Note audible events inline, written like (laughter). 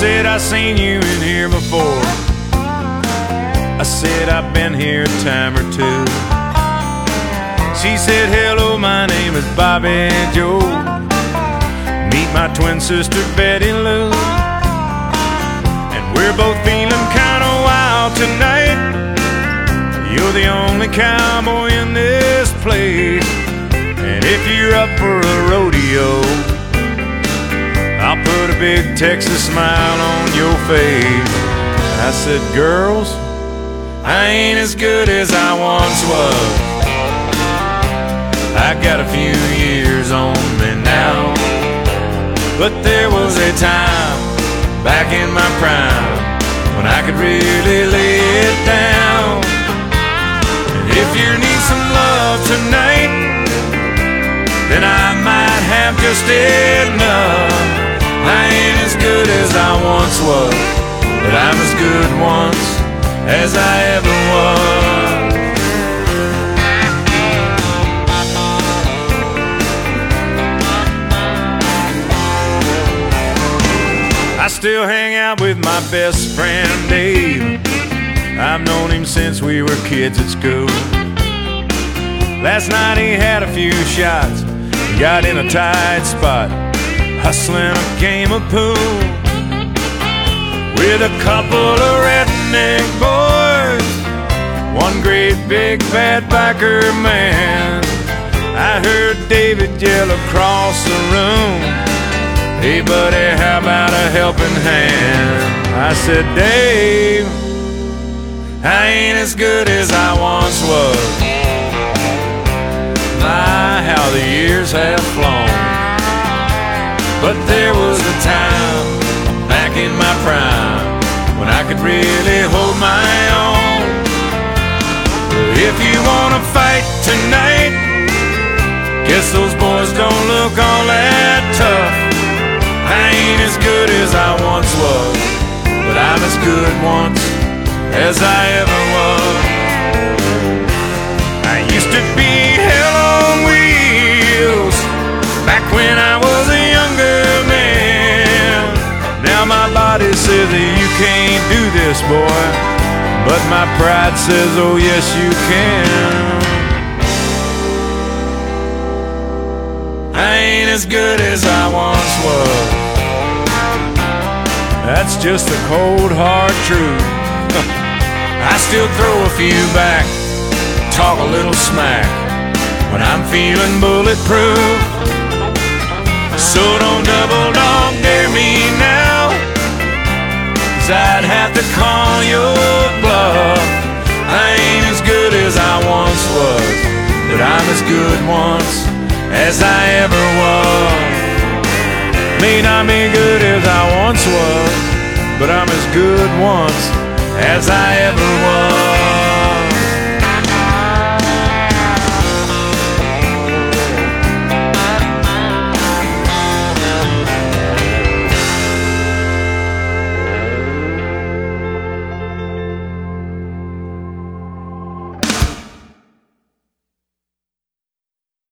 I seen you in here before. I said, I've been here a time or two. She said, Hello, my name is Bobby Joe. Meet my twin sister, Betty Lou. And we're both feeling kinda wild tonight. You're the only cowboy in this place. And if you're up for a rodeo, big Texas smile on your face. I said, Girls, I ain't as good as I once was. I got a few years on me now. But there was a time back in my prime when I could really lay it down. And if you need some love tonight, then I might have just enough. I ain't as good as I once was, but I'm as good once as I ever was. I still hang out with my best friend Dave. I've known him since we were kids at school. Last night he had a few shots, got in a tight spot, hustling a game of pool with a couple of redneck boys, one great big bad biker man. I heard David yell across the room. Hey buddy, how about a helping hand? I said, Dave, I ain't as good as I once was. My, how the years have flown. But there was a time back in my prime when I could really hold my own. If you wanna fight tonight, guess those boys don't look all that tough. I ain't as good as I once was, but I'm as good once as I ever was. Boy, but my pride says, oh yes you can. I ain't as good as I once was. That's just the cold hard truth. (laughs) I still throw a few back, talk a little smack when I'm feeling bulletproof. So don't double dog to call your bluff. I ain't as good as I once was, but I'm as good once as I ever was. May not be good as I once was, but I'm as good once as I ever was.